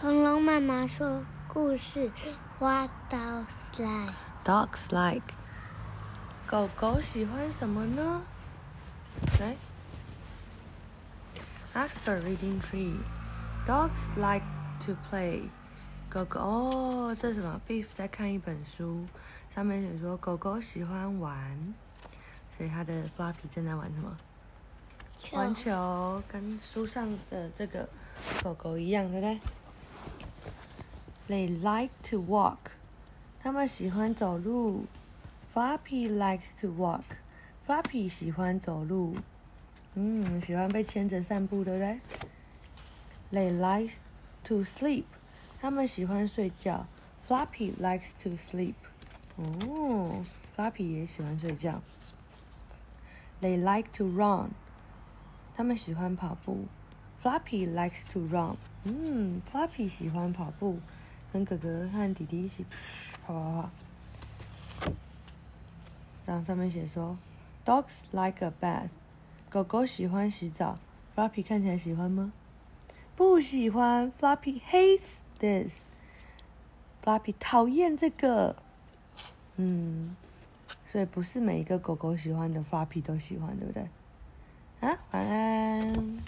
恐龙妈妈说故事，What dogs like? Dogs like. 狗狗喜欢什么呢？来，Oxford Reading Tree. Dogs like to play. 狗狗哦，这是什么？Beef 在看一本书，上面写说狗狗喜欢玩，所以它的 Fluffy 正在玩什么？玩球，跟书上的这个狗狗一样，对不对 ？They like to walk. 他们喜欢走路。Flappy likes to walk. Flappy 喜欢走路。嗯，喜欢被牵着散步，对不对？They like to sleep. 他们喜欢睡觉。Flappy likes to sleep. 哦，Flappy 也喜欢睡觉。They like to run. 他们喜欢跑步。Flappy likes to run. 嗯，Flappy 喜欢跑步。 跟哥哥和弟弟一起跑跑跑。然后上面写说，Dogs like a bath，狗狗喜欢洗澡。Fluffy 看起来喜欢吗？不喜欢。Fluffy hates this。Fluffy 讨厌这个。嗯，所以不是每一个狗狗喜欢的，Fluffy 都喜欢，对不对？啊，晚安